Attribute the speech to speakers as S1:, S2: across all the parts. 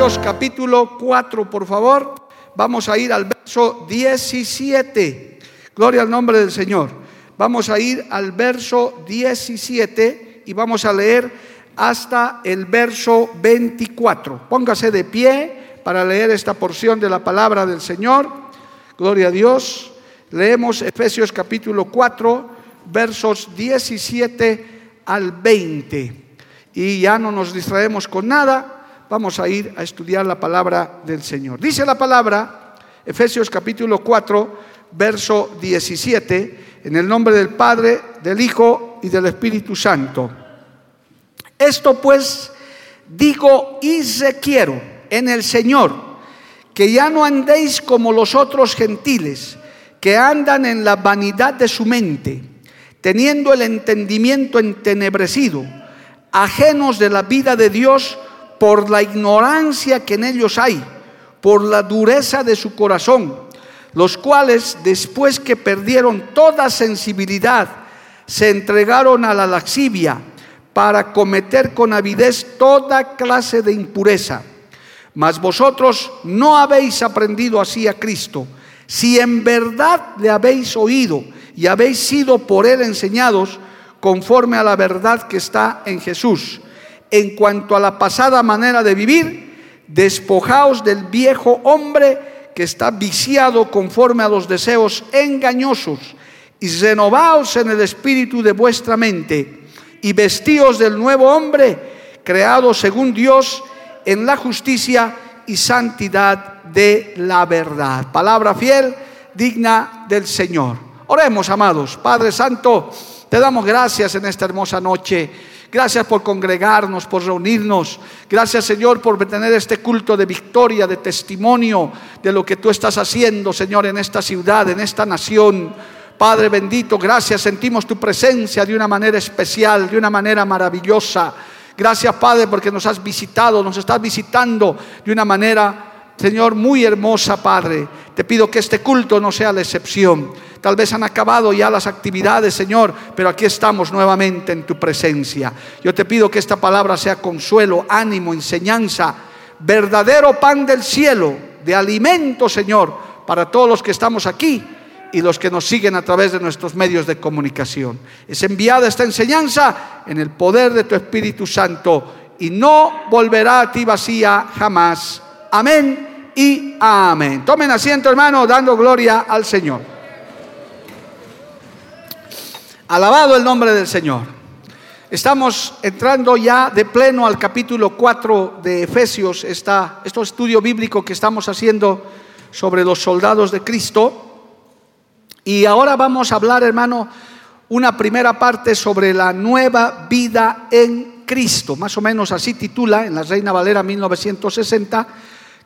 S1: Efesios capítulo 4, por favor. Vamos a ir al verso 17. Gloria al nombre del Señor. Vamos a ir al verso 17 y vamos a leer hasta el verso 24. Póngase de pie para leer esta porción de la palabra del Señor. Gloria a Dios. Leemos Efesios capítulo 4, versos 17 al 20. Y ya no nos distraemos con nada. Vamos a ir a estudiar la palabra del Señor. Dice la palabra, Efesios capítulo 4, verso 17, en el nombre del Padre, del Hijo y del Espíritu Santo. Esto pues digo y requiero en el Señor, que ya no andéis como los otros gentiles, que andan en la vanidad de su mente, teniendo el entendimiento entenebrecido, ajenos de la vida de Dios, por la ignorancia que en ellos hay, por la dureza de su corazón, los cuales después que perdieron toda sensibilidad, se entregaron a la laxivia para cometer con avidez toda clase de impureza. Mas vosotros no habéis aprendido así a Cristo. Si en verdad le habéis oído y habéis sido por él enseñados conforme a la verdad que está en Jesús en cuanto a la pasada manera de vivir, despojaos del viejo hombre que está viciado conforme a los deseos engañosos y renovaos en el espíritu de vuestra mente y vestíos del nuevo hombre creado según Dios en la justicia y santidad de la verdad. Palabra fiel, digna del Señor. Oremos, amados. Padre Santo, te damos gracias en esta hermosa noche. Gracias por congregarnos, por reunirnos. Gracias Señor por tener este culto de victoria, de testimonio de lo que tú estás haciendo, Señor, en esta ciudad, en esta nación. Padre bendito, gracias. Sentimos tu presencia de una manera especial, de una manera maravillosa. Gracias Padre porque nos has visitado, nos estás visitando de una manera Señor, muy hermosa, Padre. Te pido que este culto no sea la excepción. Tal vez han acabado ya las actividades, Señor, pero aquí estamos nuevamente en tu presencia. Yo te pido que esta palabra sea consuelo, ánimo, enseñanza, verdadero pan del cielo, de alimento, Señor, para todos los que estamos aquí y los que nos siguen a través de nuestros medios de comunicación. Es enviada esta enseñanza en el poder de tu Espíritu Santo y no volverá a ti vacía jamás. Amén y amén. Tomen asiento, hermano, dando gloria al Señor. Alabado el nombre del Señor. Estamos entrando ya de pleno al capítulo 4 de Efesios, esta, este estudio bíblico que estamos haciendo sobre los soldados de Cristo. Y ahora vamos a hablar, hermano, una primera parte sobre la nueva vida en Cristo. Más o menos así titula en la Reina Valera 1960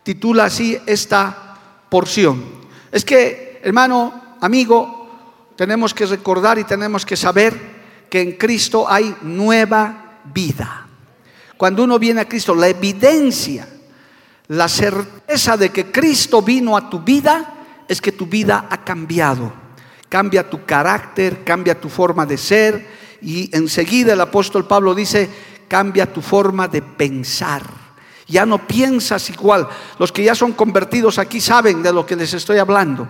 S1: titula así esta porción. Es que, hermano, amigo, tenemos que recordar y tenemos que saber que en Cristo hay nueva vida. Cuando uno viene a Cristo, la evidencia, la certeza de que Cristo vino a tu vida es que tu vida ha cambiado. Cambia tu carácter, cambia tu forma de ser y enseguida el apóstol Pablo dice, cambia tu forma de pensar. Ya no piensas igual. Los que ya son convertidos aquí saben de lo que les estoy hablando.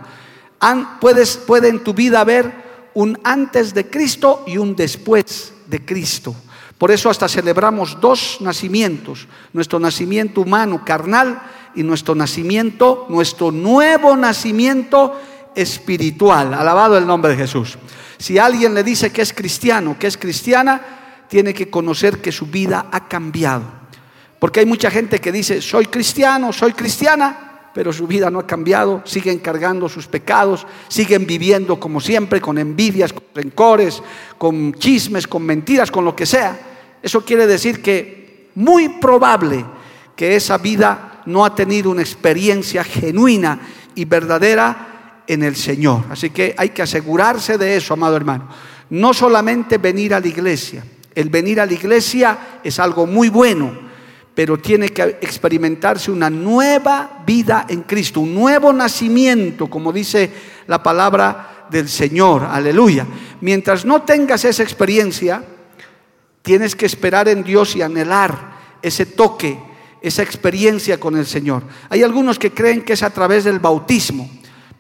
S1: puedes, puede en tu vida haber un antes de Cristo y un después de Cristo. Por eso hasta celebramos dos nacimientos, nuestro nacimiento humano carnal y nuestro nacimiento, nuestro nuevo nacimiento espiritual. Alabado el nombre de Jesús. Si alguien le dice que es cristiano, que es cristiana, tiene que conocer que su vida ha cambiado porque hay mucha gente que dice, soy cristiano, soy cristiana, pero su vida no ha cambiado, siguen cargando sus pecados, siguen viviendo como siempre, con envidias, con rencores, con chismes, con mentiras, con lo que sea. Eso quiere decir que muy probable que esa vida no ha tenido una experiencia genuina y verdadera en el Señor. Así que hay que asegurarse de eso, amado hermano. No solamente venir a la iglesia. El venir a la iglesia es algo muy bueno, pero tiene que experimentarse una nueva vida en Cristo, un nuevo nacimiento, como dice la palabra del Señor. Aleluya. Mientras no tengas esa experiencia, tienes que esperar en Dios y anhelar ese toque, esa experiencia con el Señor. Hay algunos que creen que es a través del bautismo,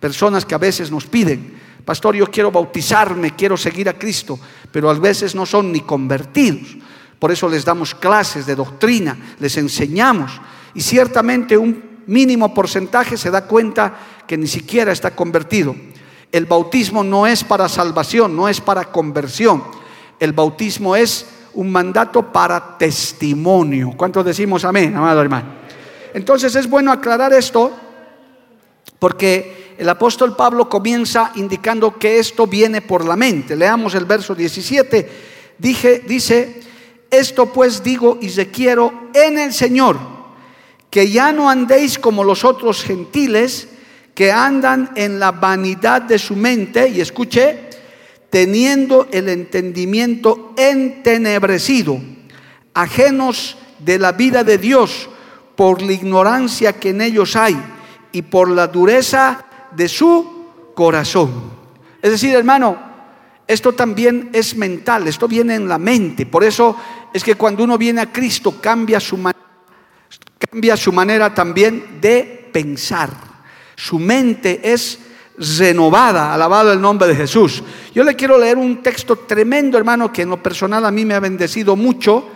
S1: personas que a veces nos piden, pastor, yo quiero bautizarme, quiero seguir a Cristo, pero a veces no son ni convertidos. Por eso les damos clases de doctrina, les enseñamos. Y ciertamente un mínimo porcentaje se da cuenta que ni siquiera está convertido. El bautismo no es para salvación, no es para conversión. El bautismo es un mandato para testimonio. ¿Cuántos decimos amén, amado hermano? Entonces es bueno aclarar esto porque el apóstol Pablo comienza indicando que esto viene por la mente. Leamos el verso 17. Dije, dice, esto pues digo y quiero en el Señor, que ya no andéis como los otros gentiles que andan en la vanidad de su mente, y escuche, teniendo el entendimiento entenebrecido, ajenos de la vida de Dios por la ignorancia que en ellos hay y por la dureza de su corazón. Es decir, hermano, esto también es mental, esto viene en la mente. Por eso es que cuando uno viene a Cristo cambia su, manera también de pensar. Su mente es renovada, alabado el nombre de Jesús. Yo le quiero leer un texto tremendo, hermano, que en lo personal a mí me ha bendecido mucho,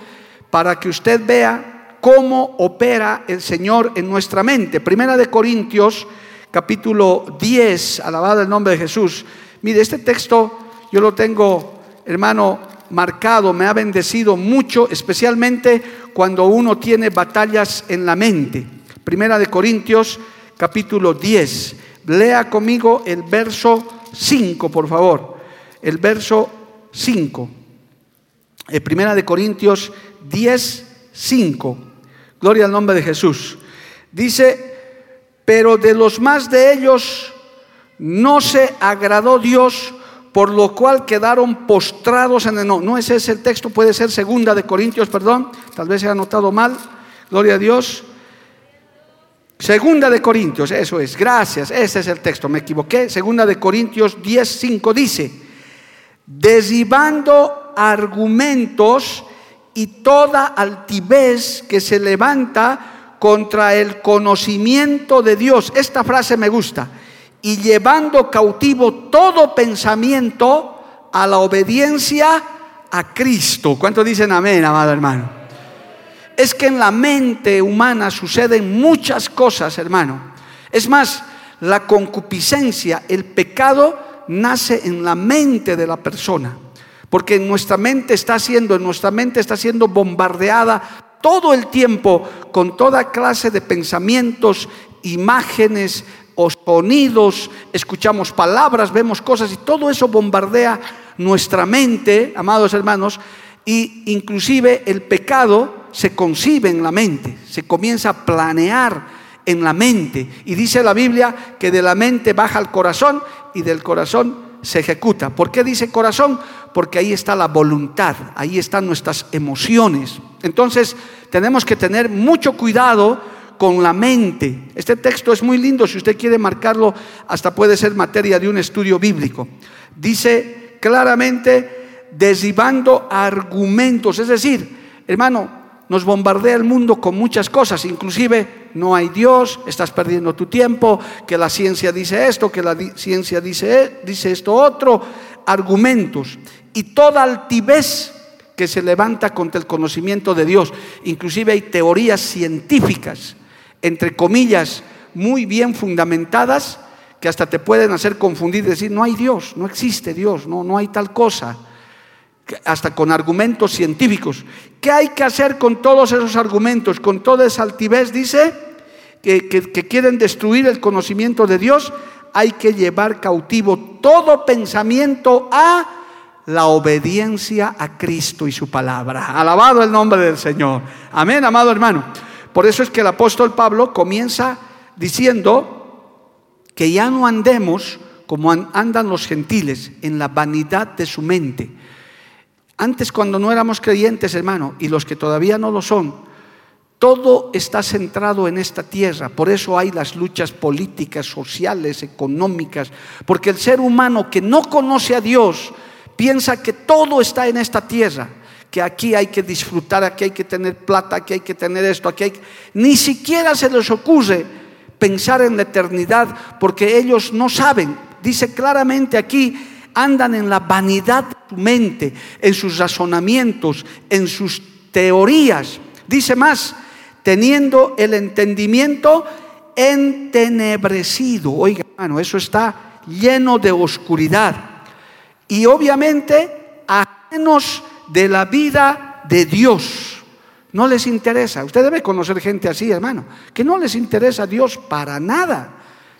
S1: para que usted vea cómo opera el Señor en nuestra mente. Primera de Corintios, capítulo 10, alabado el nombre de Jesús. Mire, este texto yo lo tengo, hermano, marcado, me ha bendecido mucho, especialmente cuando uno tiene batallas en la mente. Primera de Corintios, capítulo 10. Lea conmigo el verso 5, por favor. El verso 5. Eh, Primera de Corintios 10, 5. Gloria al nombre de Jesús. Dice, pero de los más de ellos no se agradó Dios por lo cual quedaron postrados en el no. No ese es el texto, puede ser segunda de Corintios, perdón, tal vez ha anotado mal. Gloria a Dios. Segunda de Corintios, eso es, gracias, ese es el texto, me equivoqué. Segunda de Corintios 10, 5 dice, desibando argumentos y toda altivez que se levanta contra el conocimiento de Dios. Esta frase me gusta y llevando cautivo todo pensamiento a la obediencia a Cristo. ¿Cuántos dicen amén, amado hermano? Es que en la mente humana suceden muchas cosas, hermano. Es más, la concupiscencia, el pecado, nace en la mente de la persona. Porque en nuestra mente está siendo, en nuestra mente está siendo bombardeada todo el tiempo con toda clase de pensamientos, imágenes, o sonidos, escuchamos palabras, vemos cosas y todo eso bombardea nuestra mente, amados hermanos, y inclusive el pecado se concibe en la mente, se comienza a planear en la mente. Y dice la Biblia que de la mente baja al corazón y del corazón se ejecuta. ¿Por qué dice corazón? Porque ahí está la voluntad, ahí están nuestras emociones. Entonces tenemos que tener mucho cuidado con la mente. Este texto es muy lindo, si usted quiere marcarlo, hasta puede ser materia de un estudio bíblico. Dice claramente, desibando argumentos, es decir, hermano, nos bombardea el mundo con muchas cosas, inclusive no hay Dios, estás perdiendo tu tiempo, que la ciencia dice esto, que la ciencia dice, dice esto otro, argumentos y toda altivez que se levanta contra el conocimiento de Dios. Inclusive hay teorías científicas entre comillas, muy bien fundamentadas, que hasta te pueden hacer confundir decir, no hay Dios, no existe Dios, no, no hay tal cosa, hasta con argumentos científicos. ¿Qué hay que hacer con todos esos argumentos, con toda esa altivez? Dice, que, que quieren destruir el conocimiento de Dios, hay que llevar cautivo todo pensamiento a la obediencia a Cristo y su palabra. Alabado el nombre del Señor. Amén, amado hermano. Por eso es que el apóstol Pablo comienza diciendo que ya no andemos como andan los gentiles, en la vanidad de su mente. Antes cuando no éramos creyentes, hermano, y los que todavía no lo son, todo está centrado en esta tierra. Por eso hay las luchas políticas, sociales, económicas, porque el ser humano que no conoce a Dios piensa que todo está en esta tierra que aquí hay que disfrutar, aquí hay que tener plata, aquí hay que tener esto, aquí hay. Ni siquiera se les ocurre pensar en la eternidad porque ellos no saben. Dice claramente aquí, andan en la vanidad de su mente, en sus razonamientos, en sus teorías. Dice más, teniendo el entendimiento entenebrecido. Oiga, hermano, eso está lleno de oscuridad. Y obviamente ajenos de la vida de Dios. No les interesa. Usted debe conocer gente así, hermano, que no les interesa a Dios para nada.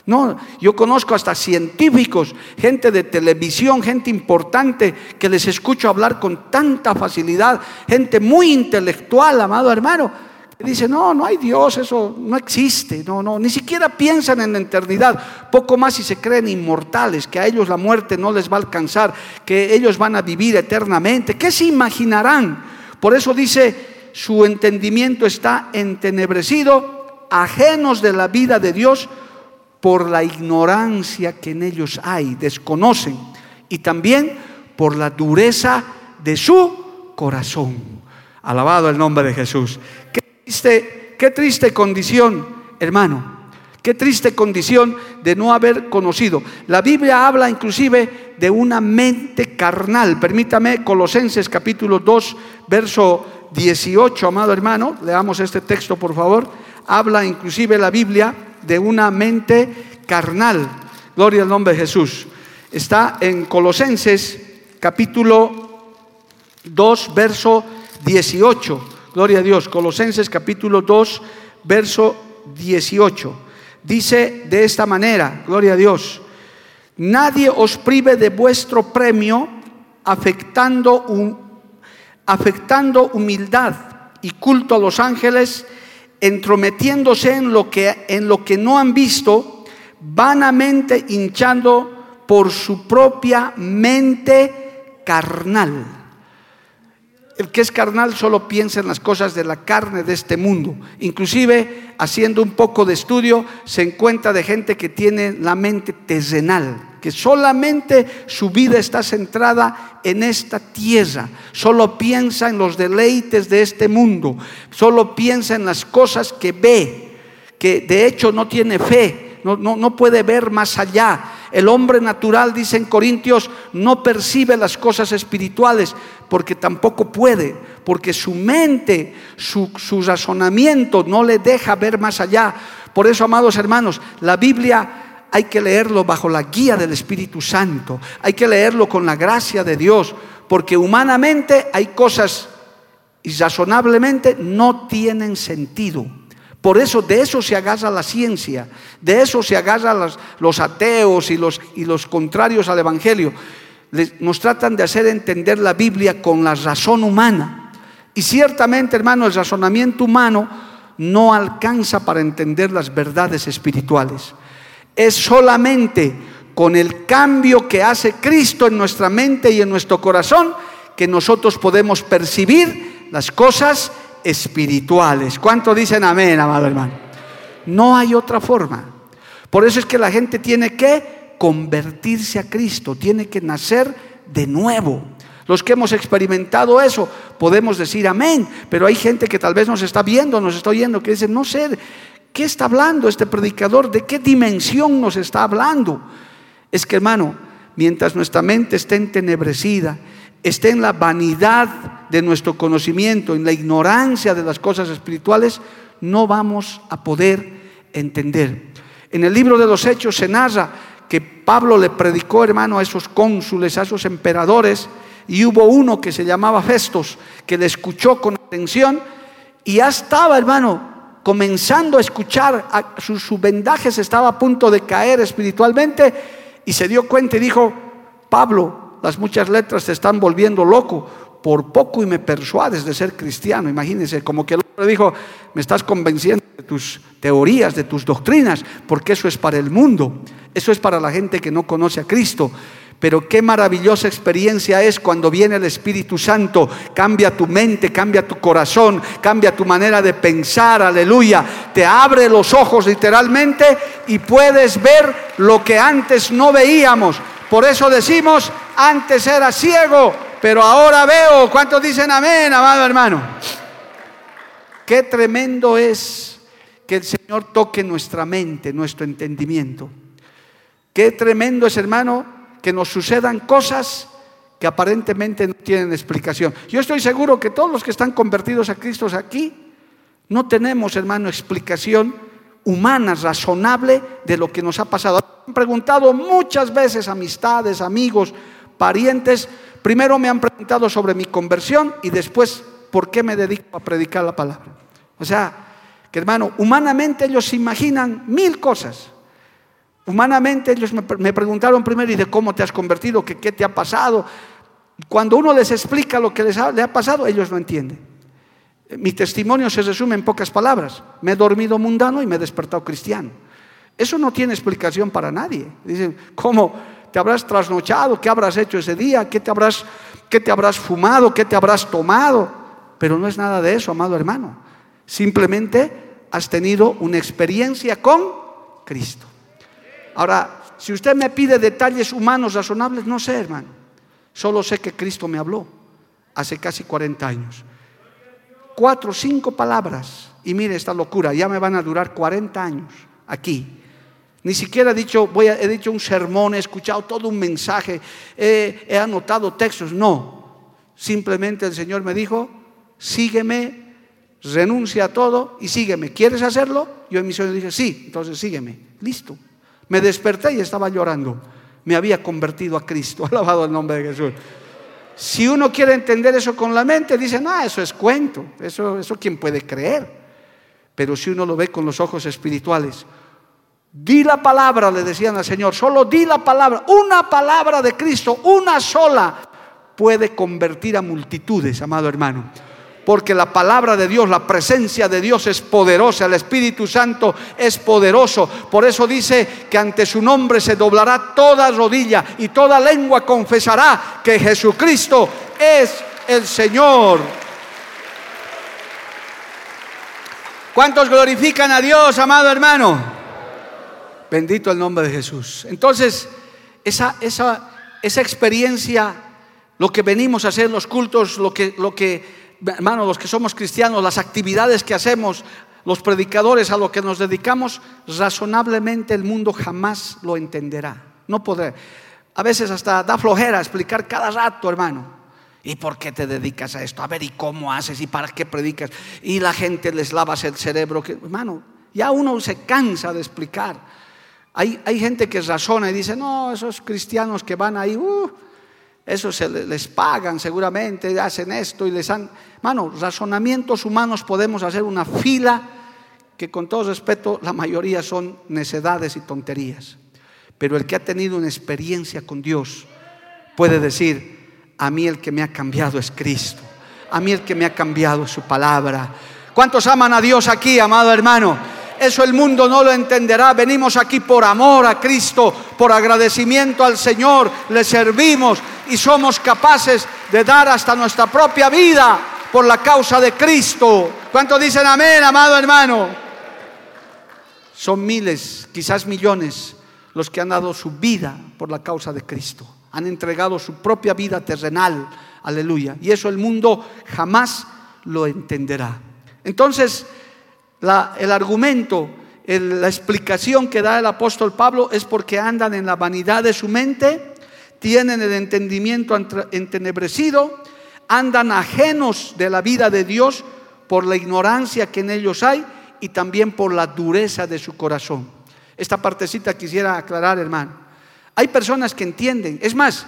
S1: No, yo conozco hasta científicos, gente de televisión, gente importante que les escucho hablar con tanta facilidad, gente muy intelectual, amado hermano, dice, "No, no hay Dios, eso no existe." No, no, ni siquiera piensan en la eternidad, poco más si se creen inmortales, que a ellos la muerte no les va a alcanzar, que ellos van a vivir eternamente. ¿Qué se imaginarán? Por eso dice, su entendimiento está entenebrecido, ajenos de la vida de Dios por la ignorancia que en ellos hay, desconocen, y también por la dureza de su corazón. Alabado el nombre de Jesús. Qué triste, condición, hermano. Qué triste condición de no haber conocido. La Biblia habla inclusive de una mente carnal. Permítame, Colosenses capítulo 2, verso 18, amado hermano, leamos este texto por favor. Habla inclusive la Biblia de una mente carnal. Gloria al nombre de Jesús. Está en Colosenses capítulo 2, verso 18. Gloria a Dios. Colosenses capítulo 2, verso 18. Dice de esta manera, gloria a Dios, nadie os prive de vuestro premio afectando, afectando humildad y culto a los ángeles entrometiéndose en lo que, en lo que no han visto, vanamente hinchando por su propia mente carnal. El que es carnal solo piensa en las cosas de la carne de este mundo. Inclusive, haciendo un poco de estudio, se encuentra de gente que tiene la mente terrenal, que solamente su vida está centrada en esta tierra, solo piensa en los deleites de este mundo, solo piensa en las cosas que ve, que de hecho no tiene fe, no, no, puede ver más allá. El hombre natural, dice en Corintios, no percibe las cosas espirituales porque tampoco puede, porque su mente, su, su razonamiento no le deja ver más allá. Por eso, amados hermanos, la Biblia hay que leerlo bajo la guía del Espíritu Santo, hay que leerlo con la gracia de Dios, porque humanamente hay cosas y razonablemente no tienen sentido. Por eso de eso se agarra la ciencia, de eso se agarran los, ateos y los, y los contrarios al Evangelio. nos tratan de hacer entender la Biblia con la razón humana. Y ciertamente, hermano, el razonamiento humano no alcanza para entender las verdades espirituales. Es solamente con el cambio que hace Cristo en nuestra mente y en nuestro corazón que nosotros podemos percibir las cosas espirituales. ¿Cuánto dicen amén, amado hermano? No hay otra forma. Por eso es que la gente tiene que convertirse a Cristo, tiene que nacer de nuevo. Los que hemos experimentado eso podemos decir amén, pero hay gente que tal vez nos está viendo, nos está oyendo, que dice, no sé, qué está hablando este predicador? ¿De qué dimensión nos está hablando? Es que, hermano, mientras nuestra mente esté entenebrecida, esté en la vanidad de nuestro conocimiento, en la ignorancia de las cosas espirituales, no vamos a poder entender. En el libro de los Hechos se narra que Pablo le predicó, hermano, a esos cónsules, a esos emperadores, y hubo uno que se llamaba Festos, que le escuchó con atención y ya estaba, hermano, comenzando a escuchar, su, su vendaje se estaba a punto de caer espiritualmente y se dio cuenta y dijo, Pablo, las muchas letras te están volviendo loco, por poco y me persuades de ser cristiano. Imagínense, como que el hombre dijo, me estás convenciendo de tus teorías, de tus doctrinas, porque eso es para el mundo, eso es para la gente que no conoce a Cristo. Pero qué maravillosa experiencia es cuando viene el Espíritu Santo, cambia tu mente, cambia tu corazón, cambia tu manera de pensar, aleluya, te abre los ojos literalmente y puedes ver lo que antes no veíamos. Por eso decimos, antes era ciego, pero ahora veo. ¿Cuántos dicen amén, amado hermano? Qué tremendo es que el Señor toque nuestra mente, nuestro entendimiento. Qué tremendo es, hermano, que nos sucedan cosas que aparentemente no tienen explicación. Yo estoy seguro que todos los que están convertidos a Cristo aquí, no tenemos, hermano, explicación humana, razonable de lo que nos ha pasado. Han preguntado muchas veces amistades, amigos, parientes, primero me han preguntado sobre mi conversión y después por qué me dedico a predicar la palabra. O sea, que hermano, humanamente ellos imaginan mil cosas. Humanamente ellos me, preguntaron primero, ¿y de cómo te has convertido? ¿Qué, qué te ha pasado? Cuando uno les explica lo que les ha, le ha pasado, ellos no entienden. Mi testimonio se resume en pocas palabras. Me he dormido mundano y me he despertado cristiano. Eso no tiene explicación para nadie. Dicen, ¿cómo te habrás trasnochado? ¿Qué habrás hecho ese día? ¿Qué te habrás, qué te habrás fumado? ¿Qué te habrás tomado? Pero no es nada de eso, amado hermano. Simplemente has tenido una experiencia con Cristo. Ahora, si usted me pide detalles humanos razonables, no sé, hermano. Solo sé que Cristo me habló hace casi 40 años. Cuatro, cinco palabras. Y mire esta locura, ya me van a durar 40 años aquí. Ni siquiera he dicho, voy a, dicho un sermón, he escuchado todo un mensaje, he anotado textos. No, simplemente el Señor me dijo, sígueme, renuncia a todo y sígueme. ¿Quieres hacerlo? Yo en mi sueño dije, sí, entonces sígueme. Listo. Me desperté y estaba llorando. Me había convertido a Cristo. Alabado el nombre de Jesús. Si uno quiere entender eso con la mente, dice, no, eso es cuento. Eso, eso quién puede creer. Pero si uno lo ve con los ojos espirituales, di la palabra, le decían al Señor, solo di la palabra, una palabra de Cristo, una sola, puede convertir a multitudes, amado hermano porque la palabra de Dios, la presencia de Dios es poderosa, el Espíritu Santo es poderoso. Por eso dice que ante su nombre se doblará toda rodilla y toda lengua confesará que Jesucristo es el Señor. ¿Cuántos glorifican a Dios, amado hermano? Bendito el nombre de Jesús. Entonces, esa, esa, esa experiencia, lo que venimos a hacer en los cultos, lo que, lo que los que somos cristianos, las actividades que hacemos, los predicadores a lo que nos dedicamos, razonablemente el mundo jamás lo entenderá. No podrá. A veces hasta da flojera explicar cada rato, hermano. ¿Y por qué te dedicas a esto? A ver, ¿y cómo haces? ¿Y para qué predicas? Y la gente les lavas el cerebro. Que, hermano, ya uno se cansa de explicar. Hay, hay gente que razona y dice, no, esos cristianos que van ahí, uh, eso se les pagan seguramente, hacen esto y les han... Mano, razonamientos humanos podemos hacer una fila que con todo respeto la mayoría son necedades y tonterías. Pero el que ha tenido una experiencia con Dios puede decir, a mí el que me ha cambiado es Cristo. A mí el que me ha cambiado es su palabra. ¿Cuántos aman a Dios aquí, amado hermano? Eso el mundo no lo entenderá. Venimos aquí por amor a Cristo, por agradecimiento al Señor. Le servimos y somos capaces de dar hasta nuestra propia vida por la causa de Cristo. ¿Cuántos dicen amén, amado hermano? Son miles, quizás millones, los que han dado su vida por la causa de Cristo. Han entregado su propia vida terrenal. Aleluya. Y eso el mundo jamás lo entenderá. Entonces, el argumento, la explicación que da el apóstol Pablo es porque andan en la vanidad de su mente, tienen el entendimiento entenebrecido, andan ajenos de la vida de Dios por la ignorancia que en ellos hay y también por la dureza de su corazón. Esta partecita quisiera aclarar, hermano. Hay personas que entienden, es más,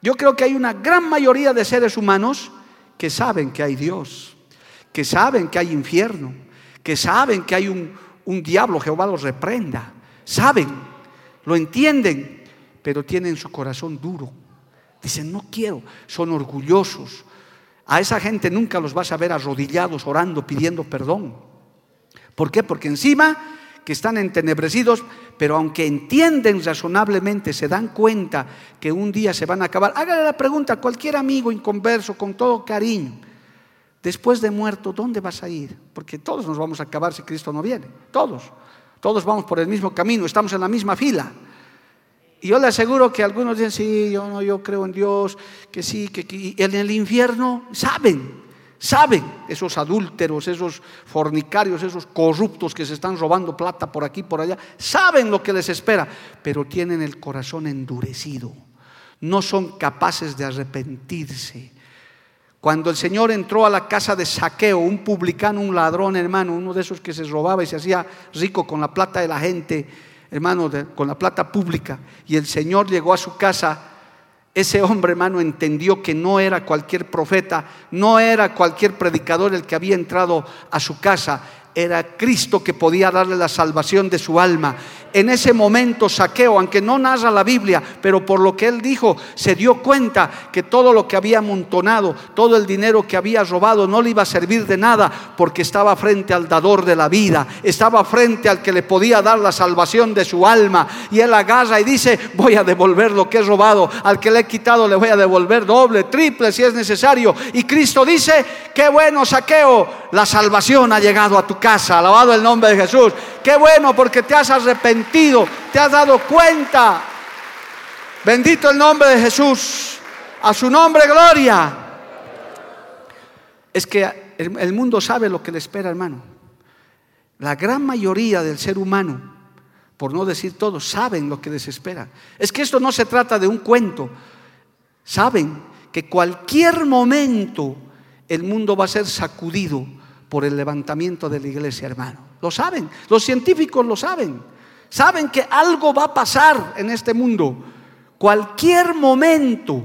S1: yo creo que hay una gran mayoría de seres humanos que saben que hay Dios, que saben que hay infierno, que saben que hay un, un diablo, Jehová los reprenda. Saben, lo entienden, pero tienen su corazón duro. Dicen, no quiero, son orgullosos. A esa gente nunca los vas a ver arrodillados, orando, pidiendo perdón. ¿Por qué? Porque encima que están entenebrecidos, pero aunque entienden razonablemente, se dan cuenta que un día se van a acabar. Hágale la pregunta a cualquier amigo inconverso, con todo cariño. Después de muerto, ¿dónde vas a ir? Porque todos nos vamos a acabar si Cristo no viene. Todos. Todos vamos por el mismo camino, estamos en la misma fila. Y yo le aseguro que algunos dicen, sí, yo no, yo creo en Dios, que sí, que, que en el infierno saben, saben esos adúlteros, esos fornicarios, esos corruptos que se están robando plata por aquí, por allá, saben lo que les espera, pero tienen el corazón endurecido, no son capaces de arrepentirse. Cuando el Señor entró a la casa de saqueo, un publicano, un ladrón, hermano, uno de esos que se robaba y se hacía rico con la plata de la gente, hermano, con la plata pública, y el Señor llegó a su casa, ese hombre, hermano, entendió que no era cualquier profeta, no era cualquier predicador el que había entrado a su casa, era Cristo que podía darle la salvación de su alma. En ese momento Saqueo, aunque no narra la Biblia, pero por lo que él dijo, se dio cuenta que todo lo que había amontonado, todo el dinero que había robado no le iba a servir de nada porque estaba frente al dador de la vida, estaba frente al que le podía dar la salvación de su alma. Y él agarra y dice, voy a devolver lo que he robado, al que le he quitado le voy a devolver doble, triple si es necesario. Y Cristo dice, qué bueno Saqueo, la salvación ha llegado a tu casa, alabado el nombre de Jesús. Qué bueno porque te has arrepentido, te has dado cuenta. Bendito el nombre de Jesús. A su nombre, gloria. Es que el, mundo sabe lo que le espera, hermano. La gran mayoría del ser humano, por no decir todo, saben lo que les espera. Es que esto no se trata de un cuento. Saben que cualquier momento el mundo va a ser sacudido por el levantamiento de la iglesia, hermano. Lo saben, los científicos lo saben. Saben que algo va a pasar en este mundo, cualquier momento.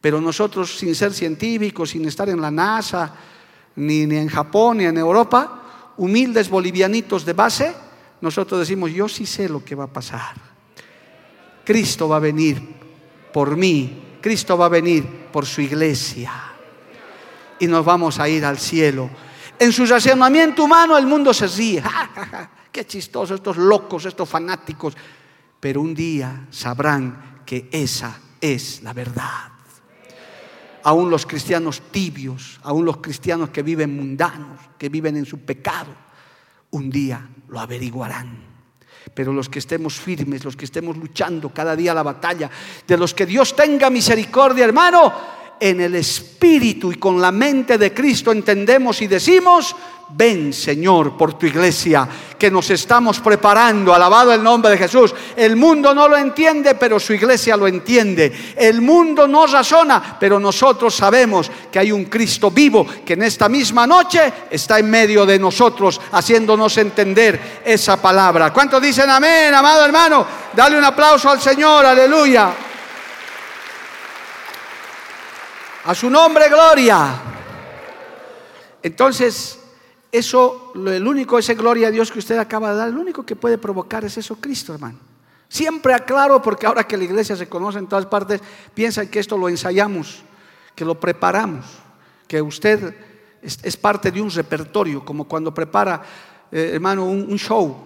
S1: Pero nosotros, sin ser científicos, sin estar en la NASA, ni, ni en Japón, ni en Europa, humildes bolivianitos de base, nosotros decimos, yo sí sé lo que va a pasar. Cristo va a venir por mí, Cristo va a venir por su iglesia. Y nos vamos a ir al cielo en su racionamiento humano el mundo se ríe. Qué chistoso, estos locos, estos fanáticos. Pero un día sabrán que esa es la verdad. Aún los cristianos tibios, aún los cristianos que viven mundanos, que viven en su pecado, un día lo averiguarán. Pero los que estemos firmes, los que estemos luchando cada día la batalla, de los que Dios tenga misericordia, hermano, en el espíritu y con la mente de Cristo entendemos y decimos, ven Señor por tu iglesia, que nos estamos preparando, alabado el nombre de Jesús. El mundo no lo entiende, pero su iglesia lo entiende. El mundo no razona, pero nosotros sabemos que hay un Cristo vivo que en esta misma noche está en medio de nosotros, haciéndonos entender esa palabra. ¿Cuántos dicen amén, amado hermano? Dale un aplauso al Señor, aleluya. A su nombre, gloria. Entonces, eso, el único, ese gloria a Dios que usted acaba de dar, el único que puede provocar es eso Cristo, hermano. Siempre aclaro, porque ahora que la iglesia se conoce en todas partes, piensan que esto lo ensayamos, que lo preparamos, que usted es, parte de un repertorio, como cuando prepara, eh, hermano, un show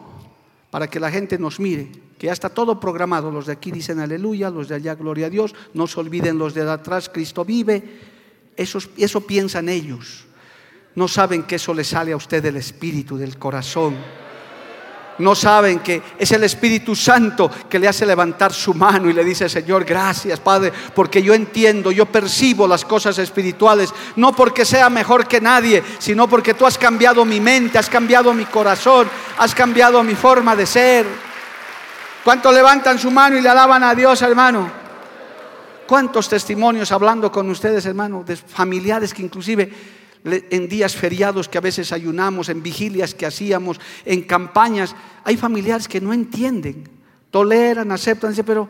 S1: para que la gente nos mire que ya está todo programado. Los de aquí dicen aleluya, los de allá gloria a Dios, no se olviden los de atrás, Cristo vive. Eso, eso piensan ellos. No saben que eso le sale a usted del espíritu, del corazón. No saben que es el Espíritu Santo que le hace levantar su mano y le dice, Señor, gracias, Padre, porque yo entiendo, yo percibo las cosas espirituales, no porque sea mejor que nadie, sino porque tú has cambiado mi mente, has cambiado mi corazón, has cambiado mi forma de ser. ¿Cuántos levantan su mano y le alaban a Dios, hermano? ¿Cuántos testimonios hablando con ustedes, hermano, de familiares que inclusive en días feriados que a veces ayunamos, en vigilias que hacíamos, en campañas, hay familiares que no entienden, toleran, aceptan, dicen, pero,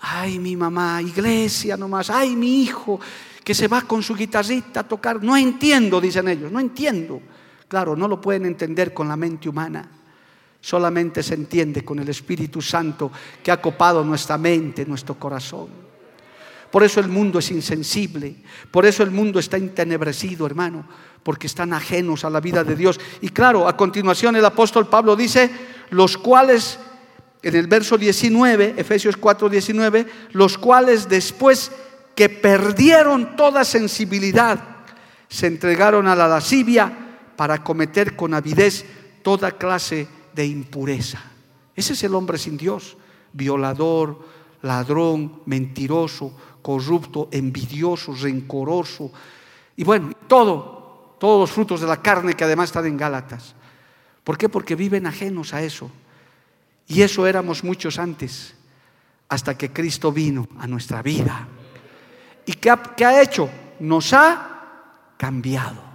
S1: ay, mi mamá, iglesia nomás, ay, mi hijo, que se va con su guitarrita a tocar, no entiendo, dicen ellos, no entiendo. Claro, no lo pueden entender con la mente humana. Solamente se entiende con el Espíritu Santo que ha copado nuestra mente, nuestro corazón. Por eso el mundo es insensible, por eso el mundo está entenebrecido, hermano, porque están ajenos a la vida de Dios. Y claro, a continuación el apóstol Pablo dice, los cuales, en el verso 19, Efesios 4, 19, los cuales después que perdieron toda sensibilidad, se entregaron a la lascivia para cometer con avidez toda clase de impureza. Ese es el hombre sin Dios, violador, ladrón, mentiroso, corrupto, envidioso, rencoroso. Y bueno, todo, todos los frutos de la carne que además están en Gálatas. ¿Por qué? Porque viven ajenos a eso. Y eso éramos muchos antes, hasta que Cristo vino a nuestra vida. ¿Y qué ha hecho? Nos ha cambiado.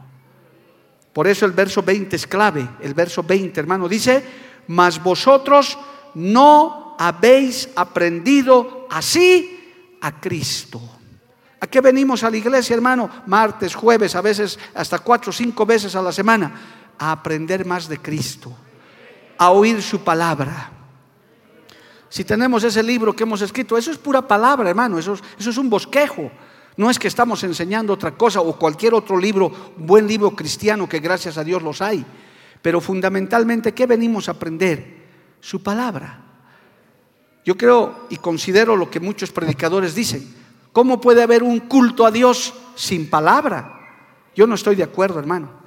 S1: Por eso el verso 20 es clave. El verso 20, hermano, dice, mas vosotros no habéis aprendido así a Cristo. ¿A qué venimos a la iglesia, hermano? Martes, jueves, a veces hasta cuatro o cinco veces a la semana. A aprender más de Cristo, a oír su palabra. Si tenemos ese libro que hemos escrito, eso es pura palabra, hermano, eso es, eso es un bosquejo. No es que estamos enseñando otra cosa o cualquier otro libro, buen libro cristiano que gracias a Dios los hay. Pero fundamentalmente, ¿qué venimos a aprender? Su palabra. Yo creo y considero lo que muchos predicadores dicen. ¿Cómo puede haber un culto a Dios sin palabra? Yo no estoy de acuerdo, hermano.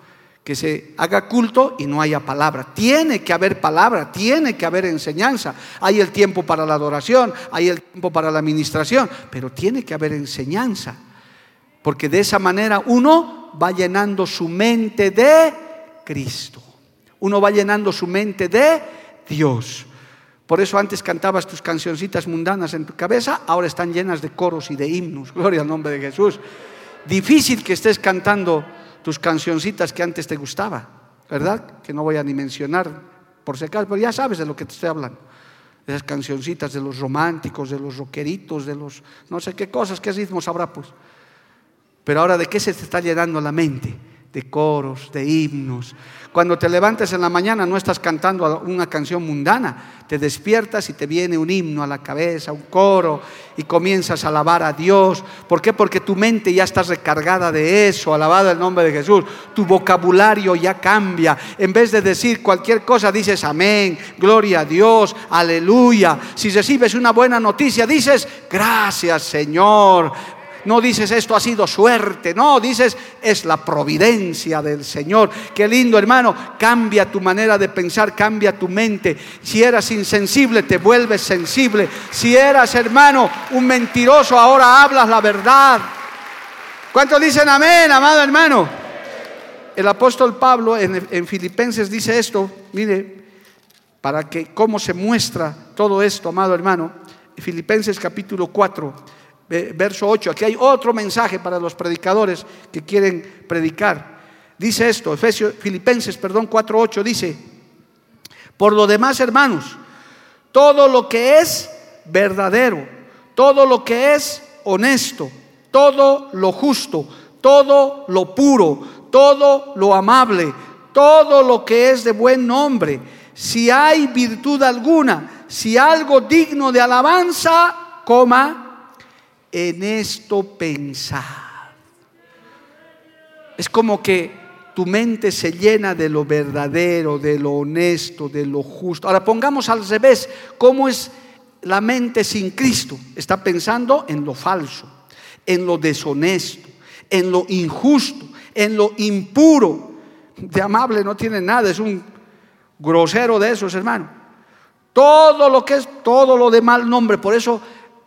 S1: Que se haga culto y no haya palabra. Tiene que haber palabra, tiene que haber enseñanza. Hay el tiempo para la adoración, hay el tiempo para la administración, pero tiene que haber enseñanza. Porque de esa manera uno va llenando su mente de Cristo. Uno va llenando su mente de Dios. Por eso antes cantabas tus cancioncitas mundanas en tu cabeza, ahora están llenas de coros y de himnos. Gloria al nombre de Jesús. Difícil que estés cantando tus cancioncitas que antes te gustaba, ¿verdad? Que no voy a ni mencionar por si acaso, pero ya sabes de lo que te estoy hablando. Esas cancioncitas de los románticos, de los rockeritos, de los no sé qué cosas, qué ritmos habrá pues. Pero ahora, ¿de qué se te está llenando la mente? De coros, de himnos. Cuando te levantes en la mañana no estás cantando una canción mundana, te despiertas y te viene un himno a la cabeza, un coro, y comienzas a alabar a Dios. ¿Por qué? Porque tu mente ya está recargada de eso, alabada el nombre de Jesús. Tu vocabulario ya cambia. En vez de decir cualquier cosa, dices amén, gloria a Dios, aleluya. Si recibes una buena noticia, dices gracias Señor, no dices esto ha sido suerte, no, dices es la providencia del Señor. Qué lindo hermano, cambia tu manera de pensar, cambia tu mente. Si eras insensible, te vuelves sensible. Si eras hermano un mentiroso, ahora hablas la verdad. ¿Cuántos dicen amén, amado hermano? El apóstol Pablo en, en Filipenses dice esto, mire, para que cómo se muestra todo esto, amado hermano. Filipenses capítulo 4 verso 8. Aquí hay otro mensaje para los predicadores que quieren predicar. Dice esto, Efesios, Filipenses, perdón, 4.8 dice, por lo demás, hermanos, todo lo que es verdadero, todo lo que es honesto, todo lo justo, todo lo puro, todo lo amable, todo lo que es de buen nombre, si hay virtud alguna, si algo digno de alabanza, coma, en esto pensar. Es como que tu mente se llena de lo verdadero, de lo honesto, de lo justo. Ahora pongamos al revés, ¿cómo es la mente sin Cristo? Está pensando en lo falso, en lo deshonesto, en lo injusto, en lo impuro. De amable no tiene nada, es un grosero de esos, hermano. Todo lo que es, todo lo de mal nombre. Por eso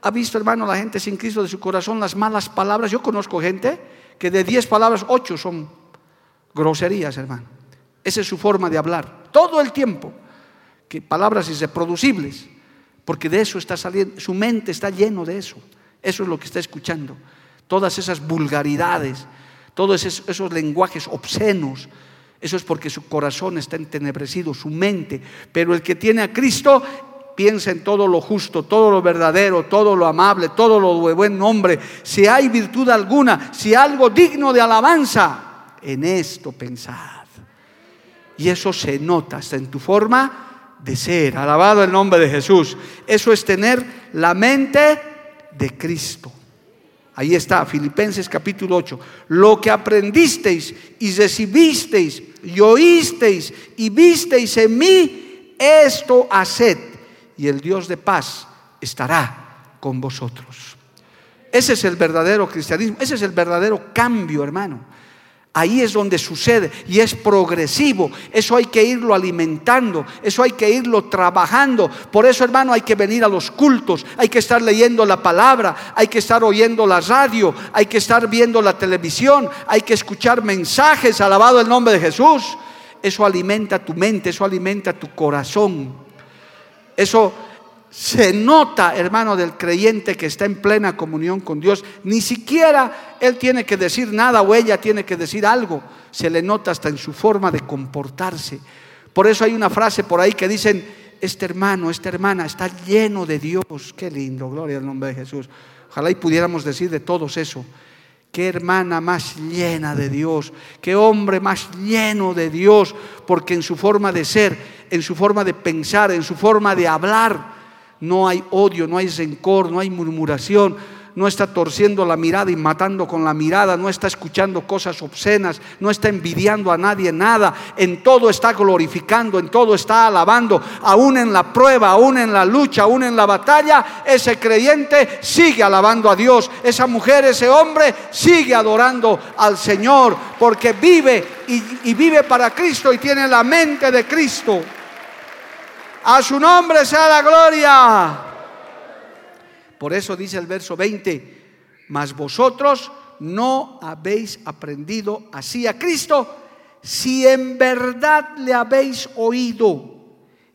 S1: ¿Ha visto, hermano, la gente sin Cristo de su corazón las malas palabras? Yo conozco gente que de 10 palabras, 8 son groserías, hermano. Esa es su forma de hablar. Todo el tiempo. Que palabras irreproducibles. Porque de eso está saliendo. Su mente está lleno de eso. Eso es lo que está escuchando. Todas esas vulgaridades. Todos esos, esos lenguajes obscenos. Eso es porque su corazón está entenebrecido, su mente. Pero el que tiene a Cristo piensa en todo lo justo, todo lo verdadero, todo lo amable, todo lo de buen nombre, si hay virtud alguna, si algo digno de alabanza, en esto pensad. Y eso se nota hasta en tu forma de ser. Alabado el nombre de Jesús. Eso es tener la mente de Cristo. Ahí está, Filipenses capítulo 8. Lo que aprendisteis y recibisteis y oísteis y visteis en mí, esto haced. Y el Dios de paz estará con vosotros. Ese es el verdadero cristianismo, ese es el verdadero cambio, hermano. Ahí es donde sucede y es progresivo. Eso hay que irlo alimentando, eso hay que irlo trabajando. Por eso, hermano, hay que venir a los cultos, hay que estar leyendo la palabra, hay que estar oyendo la radio, hay que estar viendo la televisión, hay que escuchar mensajes, alabado el nombre de Jesús. Eso alimenta tu mente, eso alimenta tu corazón. Eso se nota, hermano, del creyente que está en plena comunión con Dios. Ni siquiera él tiene que decir nada o ella tiene que decir algo. Se le nota hasta en su forma de comportarse. Por eso hay una frase por ahí que dicen, este hermano, esta hermana está lleno de Dios. Qué lindo, gloria al nombre de Jesús. Ojalá y pudiéramos decir de todos eso. Qué hermana más llena de Dios, qué hombre más lleno de Dios, porque en su forma de ser, en su forma de pensar, en su forma de hablar, no hay odio, no hay rencor, no hay murmuración, no está torciendo la mirada y matando con la mirada, no está escuchando cosas obscenas, no está envidiando a nadie nada, en todo está glorificando, en todo está alabando, aún en la prueba, aún en la lucha, aún en la batalla, ese creyente sigue alabando a Dios, esa mujer, ese hombre sigue adorando al Señor, porque vive y, y vive para Cristo y tiene la mente de Cristo. A su nombre sea la gloria. Por eso dice el verso 20, mas vosotros no habéis aprendido así a Cristo si en verdad le habéis oído